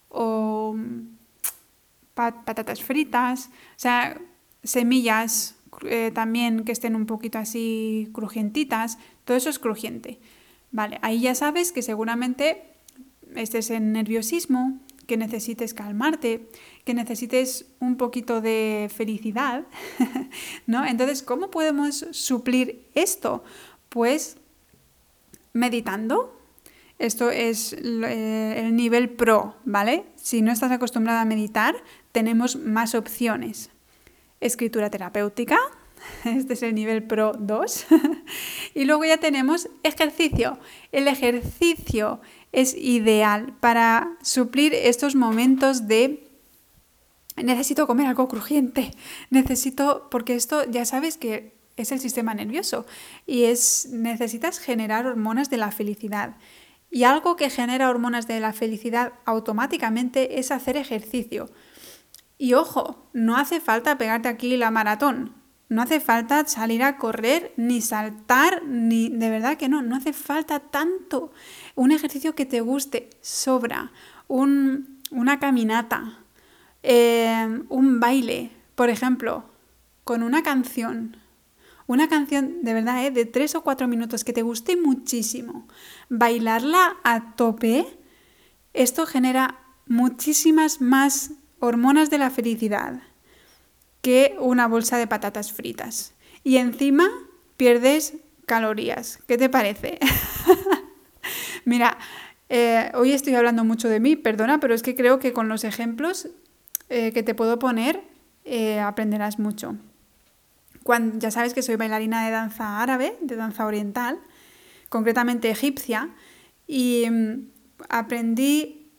o patatas fritas, o sea, semillas eh, también que estén un poquito así crujientitas, todo eso es crujiente. Vale, ahí ya sabes que seguramente estés en nerviosismo, que necesites calmarte, que necesites un poquito de felicidad, ¿no? Entonces, ¿cómo podemos suplir esto? Pues meditando, esto es eh, el nivel pro, ¿vale? Si no estás acostumbrada a meditar, tenemos más opciones. Escritura terapéutica, este es el nivel pro 2. y luego ya tenemos ejercicio. El ejercicio es ideal para suplir estos momentos de necesito comer algo crujiente, necesito, porque esto ya sabes que es el sistema nervioso y es necesitas generar hormonas de la felicidad. Y algo que genera hormonas de la felicidad automáticamente es hacer ejercicio. Y ojo, no hace falta pegarte aquí la maratón. No hace falta salir a correr, ni saltar, ni de verdad que no, no hace falta tanto. Un ejercicio que te guste, sobra. una caminata, eh, un baile, por ejemplo, con una canción, una canción de verdad ¿eh? de tres o cuatro minutos que te guste muchísimo, bailarla a tope, esto genera muchísimas más hormonas de la felicidad que una bolsa de patatas fritas. Y encima pierdes calorías. ¿Qué te parece? Mira, eh, hoy estoy hablando mucho de mí, perdona, pero es que creo que con los ejemplos eh, que te puedo poner aprenderás mucho ya sabes que soy bailarina de danza árabe, de danza oriental, concretamente egipcia, y mm, aprendí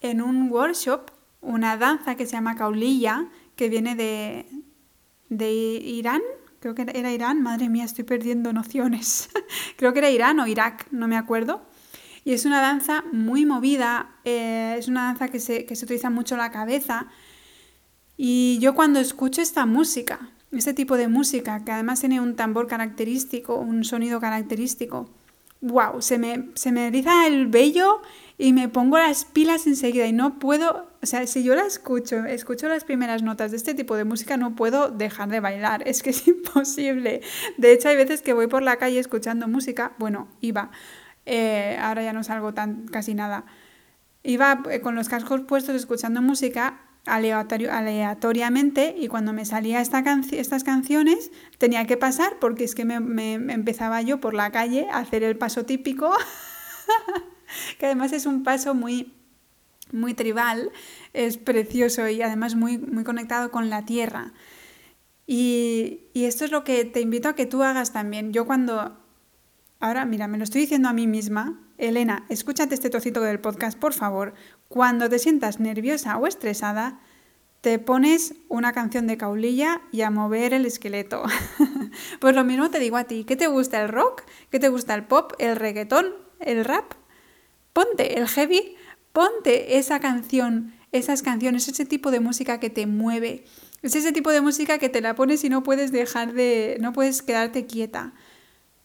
en un workshop una danza que se llama kaulilla, que viene de, de Irán, creo que era Irán, madre mía, estoy perdiendo nociones, creo que era Irán o Irak, no me acuerdo. Y es una danza muy movida, eh, es una danza que se, que se utiliza mucho la cabeza. Y yo cuando escucho esta música, este tipo de música, que además tiene un tambor característico, un sonido característico, wow, se me, se me eriza el vello y me pongo las pilas enseguida y no puedo, o sea, si yo la escucho, escucho las primeras notas de este tipo de música, no puedo dejar de bailar, es que es imposible. De hecho, hay veces que voy por la calle escuchando música, bueno, iba, eh, ahora ya no salgo tan casi nada. Iba eh, con los cascos puestos escuchando música aleatoriamente y cuando me salía esta estas canciones tenía que pasar porque es que me, empezaba yo por la calle a hacer el paso típico, que además es un paso muy, muy tribal, es precioso y además muy, muy conectado con la tierra. Y, y esto es lo que te invito a que tú hagas también. Yo cuando... Ahora, mira, me lo estoy diciendo a mí misma, Elena, escúchate este trocito del podcast, por favor. Cuando te sientas nerviosa o estresada, te pones una canción de caulilla y a mover el esqueleto. pues lo mismo te digo a ti, ¿qué te gusta el rock? ¿Qué te gusta el pop? ¿El reggaetón? ¿El rap? Ponte el heavy, ponte esa canción, esas canciones, ese tipo de música que te mueve. Es ese tipo de música que te la pones y no puedes dejar de, no puedes quedarte quieta.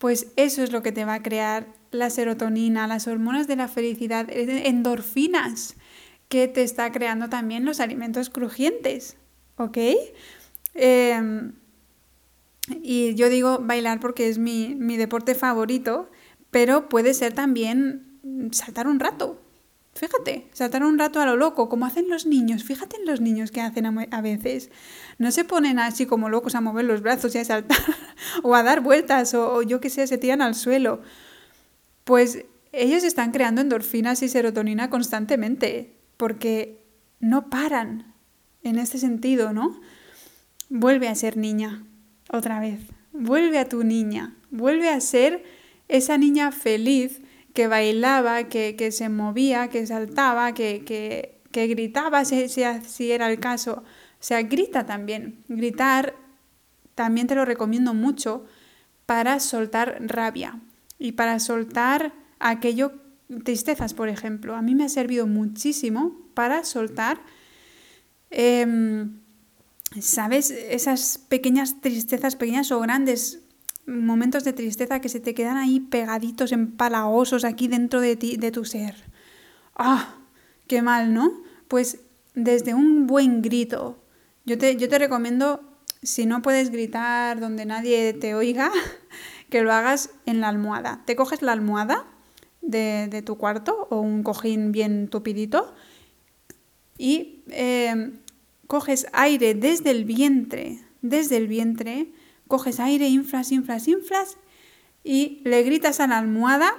Pues eso es lo que te va a crear la serotonina, las hormonas de la felicidad, endorfinas que te está creando también los alimentos crujientes, ¿ok? Em, y yo digo bailar porque es mi, mi deporte favorito, pero puede ser también saltar un rato, Fíjate, saltar un rato a lo loco, como hacen los niños. Fíjate en los niños que hacen a, veces. No se ponen así como locos a mover los brazos y a saltar o a dar vueltas o, o yo qué sé, se tiran al suelo. Pues ellos están creando endorfinas y serotonina constantemente porque no paran en este sentido, ¿no? Vuelve a ser niña otra vez. Vuelve a tu niña. Vuelve a ser esa niña feliz que bailaba, que, se movía, que saltaba, que, que, gritaba si, si, era el caso. O sea, grita también. Gritar también te lo recomiendo mucho para soltar rabia y para soltar aquello, tristezas, por ejemplo. A mí me ha servido muchísimo para soltar, em, ¿sabes? Esas pequeñas tristezas, pequeñas o grandes momentos de tristeza que se te quedan ahí pegaditos, empalagosos aquí dentro de ti, de tu ser. ¡Ah! ¡Qué mal, ¿no? Pues desde un buen grito. Yo te, yo te recomiendo, si no puedes gritar donde nadie te oiga, que lo hagas en la almohada. Te coges la almohada de, tu cuarto o un cojín bien tupidito y eh, coges aire desde el vientre, desde el vientre, coges aire, inflas, inflas, inflas y le gritas a la almohada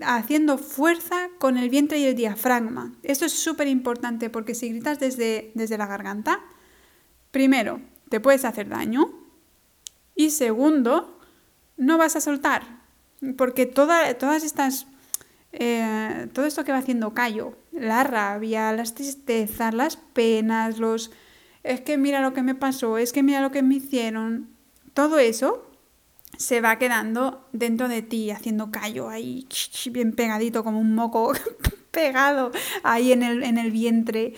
haciendo fuerza con el vientre y el diafragma. Esto es súper importante porque si gritas desde, desde la garganta, primero, te puedes hacer daño y segundo, no vas a soltar porque toda, todas estas... Eh, todo esto que va haciendo callo, la rabia, las tristezas, las penas, los es que mira lo que me pasó, es que mira lo que me hicieron. Todo eso se va quedando dentro de ti, haciendo callo ahí, bien pegadito, como un moco pegado ahí en el, en el vientre.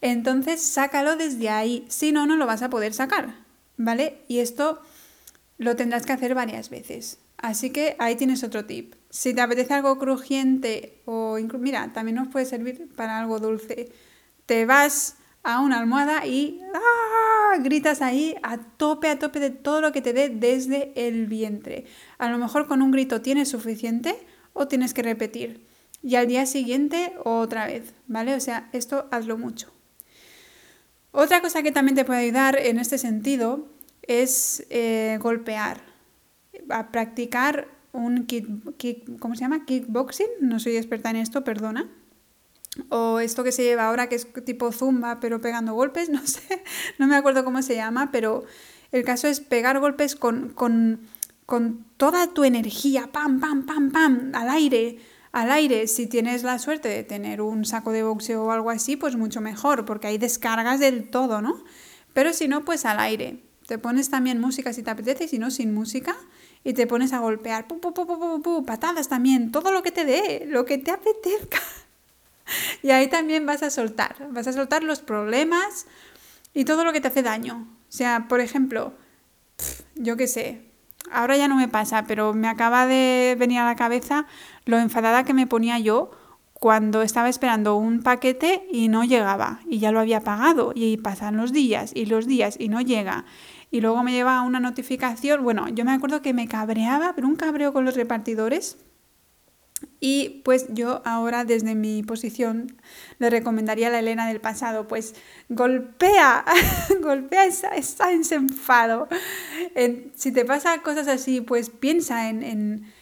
Entonces, sácalo desde ahí, si no, no lo vas a poder sacar, ¿vale? Y esto lo tendrás que hacer varias veces. Así que ahí tienes otro tip. Si te apetece algo crujiente o mira, también nos puede servir para algo dulce. Te vas a una almohada y ¡ah! gritas ahí a tope, a tope de todo lo que te dé desde el vientre. A lo mejor con un grito tienes suficiente o tienes que repetir. Y al día siguiente otra vez, ¿vale? O sea, esto hazlo mucho. Otra cosa que también te puede ayudar en este sentido es eh, golpear, a practicar un kick, ¿cómo se llama? Kickboxing, no soy experta en esto, perdona o esto que se lleva ahora que es tipo zumba pero pegando golpes, no sé, no me acuerdo cómo se llama, pero el caso es pegar golpes con, con, con toda tu energía, pam, pam, pam, pam, al aire, al aire. Si tienes la suerte de tener un saco de boxeo o algo así, pues mucho mejor, porque ahí descargas del todo, ¿no? Pero si no, pues al aire. Te pones también música si te apetece, si no, sin música, y te pones a golpear, patadas también, todo lo que te dé, lo que te apetezca. Y ahí también vas a soltar, vas a soltar los problemas y todo lo que te hace daño. O sea, por ejemplo, yo qué sé, ahora ya no me pasa, pero me acaba de venir a la cabeza lo enfadada que me ponía yo cuando estaba esperando un paquete y no llegaba y ya lo había pagado y pasan los días y los días y no llega y luego me lleva una notificación, bueno, yo me acuerdo que me cabreaba, pero un cabreo con los repartidores y pues yo ahora desde mi posición le recomendaría a la Elena del pasado, pues golpea, golpea esa, ese enfado. si te pasa cosas así, pues piensa en, en,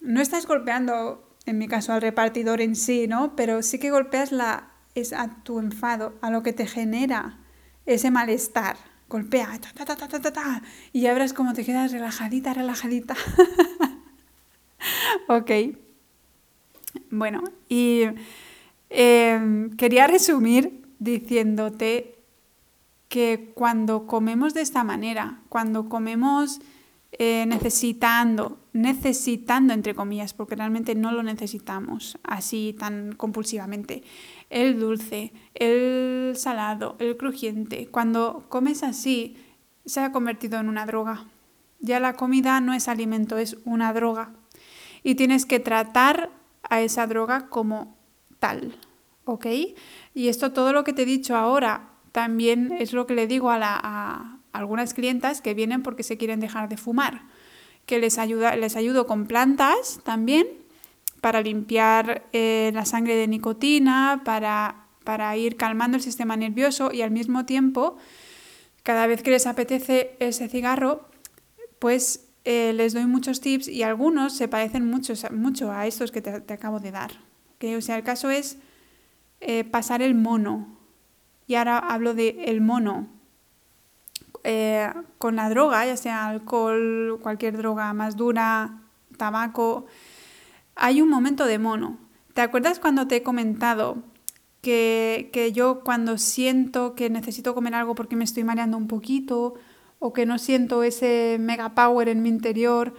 no estás golpeando, en mi caso, al repartidor en sí, ¿no? Pero sí que golpeas la, es a tu enfado, a lo que te genera ese malestar. Golpea, ta, ta, ta, y ya verás cómo te quedas relajadita, relajadita. ok. Bueno, y em, quería resumir diciéndote que cuando comemos de esta manera, cuando comemos eh, necesitando, necesitando entre comillas, porque realmente no lo necesitamos así tan compulsivamente, el dulce, el salado, el crujiente, cuando comes así, se ha convertido en una droga. Ya la comida no es alimento, es una droga. Y tienes que tratar a esa droga como tal, ¿ok? Y esto todo lo que te he dicho ahora también es lo que le digo a, algunas clientas que vienen porque se quieren dejar de fumar, que les, ayuda, les ayudo con plantas también para limpiar eh, la sangre de nicotina, para, para ir calmando el sistema nervioso y al mismo tiempo, cada vez que les apetece ese cigarro, pues eh, les doy muchos tips y algunos se parecen mucho, mucho a estos que te, acabo de dar. O sea, el caso es eh, pasar el mono. Y ahora hablo de el mono. Eh, con la droga, ya sea alcohol, cualquier droga más dura, tabaco, hay un momento de mono. ¿Te acuerdas cuando te he comentado que, que yo cuando siento que necesito comer algo porque me estoy mareando un poquito o que no siento ese mega power en mi interior,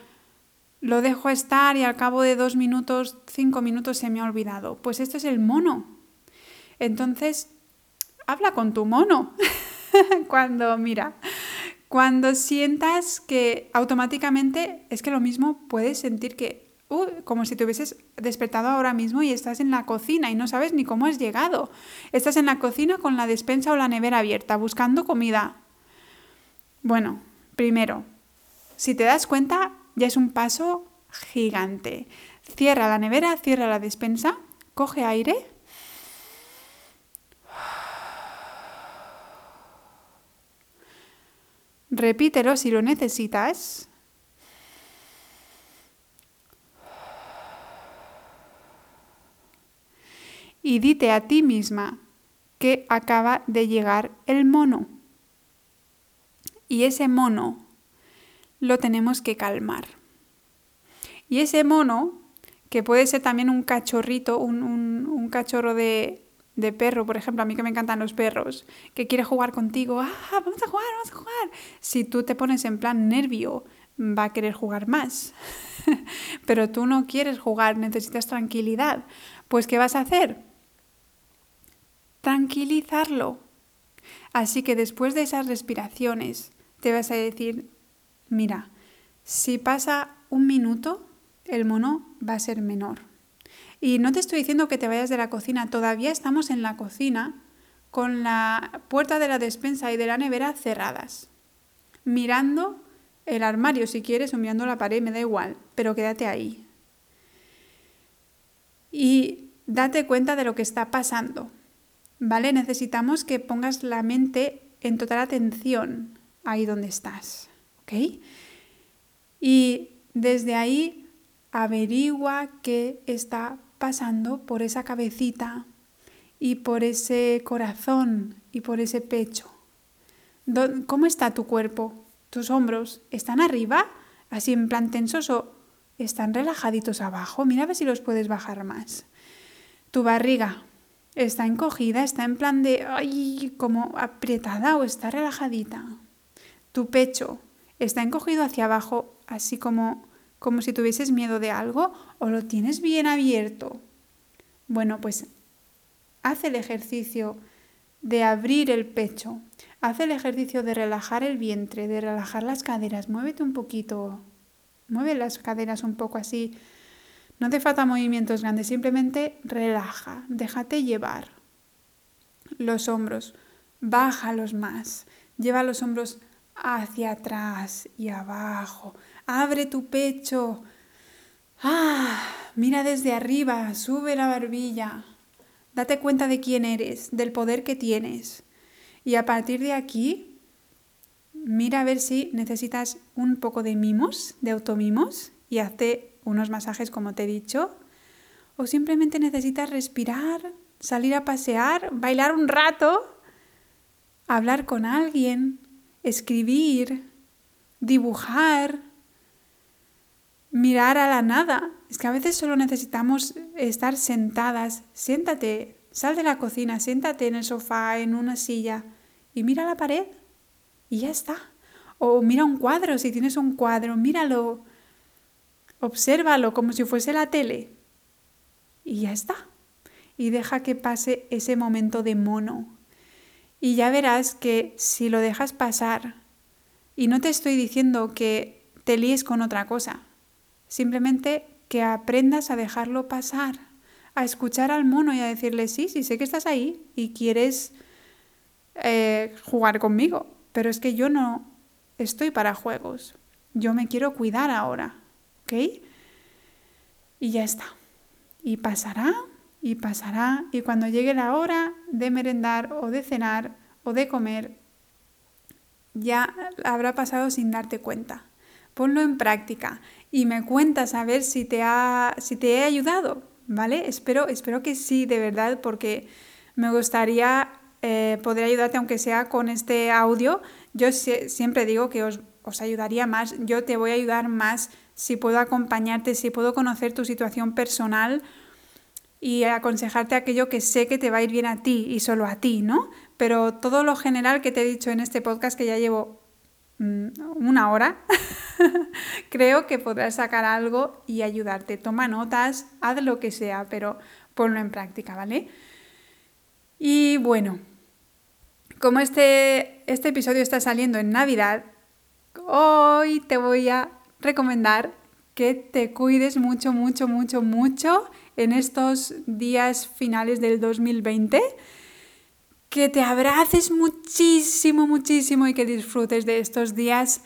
lo dejo estar y al cabo de dos minutos, cinco minutos se me ha olvidado. Pues esto es el mono. Entonces, habla con tu mono. cuando, mira, cuando sientas que automáticamente es que lo mismo puedes sentir que, uh, como si te hubieses despertado ahora mismo y estás en la cocina y no sabes ni cómo has llegado. Estás en la cocina con la despensa o la nevera abierta, buscando comida. Bueno, primero, si te das cuenta, ya es un paso gigante. Cierra la nevera, cierra la despensa, coge aire. Repítelo si lo necesitas. Y dite a ti misma que acaba de llegar el mono. Y ese mono lo tenemos que calmar. Y ese mono, que puede ser también un cachorrito, un, cachorro de, de, perro, por ejemplo, a mí que me encantan los perros, que quiere jugar contigo, ah, vamos a jugar, vamos a jugar. Si tú te pones en plan nervio, va a querer jugar más. Pero tú no quieres jugar, necesitas tranquilidad. Pues, ¿qué vas a hacer? Tranquilizarlo. Así que después de esas respiraciones, te vas a decir, mira, si pasa un minuto, el mono va a ser menor. Y no te estoy diciendo que te vayas de la cocina, todavía estamos en la cocina con la puerta de la despensa y de la nevera cerradas, mirando el armario si quieres o mirando la pared, me da igual, pero quédate ahí. Y date cuenta de lo que está pasando, ¿vale? Necesitamos que pongas la mente en total atención ahí donde estás. Y desde ahí averigua qué está pasando por esa cabecita y por ese corazón y por ese pecho. ¿Cómo está tu cuerpo? ¿Tus hombros están arriba? Así en plan tensos o están relajaditos abajo. Mira a ver si los puedes bajar más. Tu barriga está encogida, está en plan de ay, como apretada o está relajadita tu pecho ¿Está encogido hacia abajo, así como, como si tuvieses miedo de algo? ¿O lo tienes bien abierto? Bueno, pues haz el ejercicio de abrir el pecho. Haz el ejercicio de relajar el vientre, de relajar las caderas. Muévete un poquito. Mueve las caderas un poco así. No te falta movimientos grandes, simplemente relaja, déjate llevar. Los hombros, bájalos más. Lleva los hombros hacia atrás y abajo. Abre tu pecho. Ah, mira desde arriba, sube la barbilla. Date cuenta de quién eres, del poder que tienes. Y a partir de aquí, mira a ver si necesitas un poco de mimos, de automimos, y hazte unos masajes como te he dicho. O simplemente necesitas respirar, salir a pasear, bailar un rato, hablar con alguien, escribir, dibujar, mirar a la nada. Es que a veces solo necesitamos estar sentadas. Siéntate, sal de la cocina, siéntate en el sofá, en una silla y mira la pared y ya está. O mira un cuadro, si tienes un cuadro, míralo, obsérvalo como si fuese la tele y ya está. Y deja que pase ese momento de mono. Y ya verás que si lo dejas pasar, y no te estoy diciendo que te líes con otra cosa, Simplemente que aprendas a dejarlo pasar, a escuchar al mono y a decirle, sí, sí, sé que estás ahí y quieres eh, jugar conmigo, pero es que yo no estoy para juegos. Yo me quiero cuidar ahora, ¿ok? Y ya está. Y pasará, y pasará, y cuando llegue la hora de merendar o de cenar o de comer, ya habrá pasado sin darte cuenta. Ponlo en práctica y me cuentas a ver si te, ha, si te he ayudado, ¿vale? Espero, espero que sí, de verdad, porque me gustaría eh, poder ayudarte, aunque sea con este audio. Yo siempre digo que os, os ayudaría más, yo te voy a ayudar más si puedo acompañarte, si puedo conocer tu situación personal y aconsejarte aquello que sé que te va a ir bien a ti y solo a ti, ¿no? Pero todo lo general que te he dicho en este podcast, que ya llevo mm, una hora, creo que podrás sacar algo y ayudarte. Toma notas, haz lo que sea, pero ponlo en práctica, ¿vale? Y bueno, como este, este episodio está saliendo en Navidad, hoy te voy a recomendar que te cuides mucho, mucho, mucho, mucho en estos días finales del 2020 que te abraces muchísimo, muchísimo y que disfrutes de estos días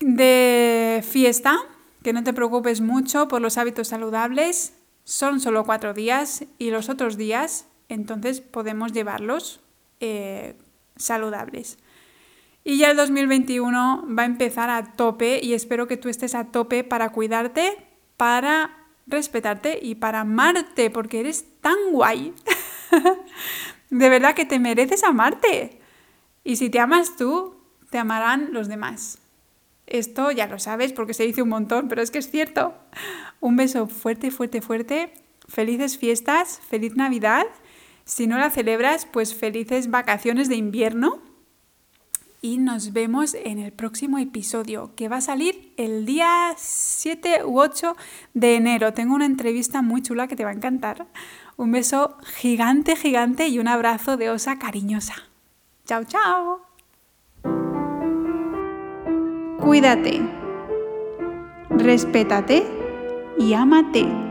de fiesta, que no te preocupes mucho por los hábitos saludables. Son solo cuatro días y los otros días entonces podemos llevarlos eh, saludables. Y ya el 2021 va a empezar a tope y espero que tú estés a tope para cuidarte, para respetarte y para amarte, porque eres tan guay. de verdad que te mereces amarte. Y si te amas tú, te amarán los demás. Esto ya lo sabes porque se dice un montón, pero es que es cierto. Un beso fuerte, fuerte, fuerte. Felices fiestas, feliz Navidad. Si no la celebras, pues felices vacaciones de invierno. Y nos vemos en el próximo episodio, que va a salir el día 7 u 8 de enero. Tengo una entrevista muy chula que te va a encantar. Un beso gigante, gigante y un abrazo de osa cariñosa. Chao, chao. Cuídate, respétate y ámate.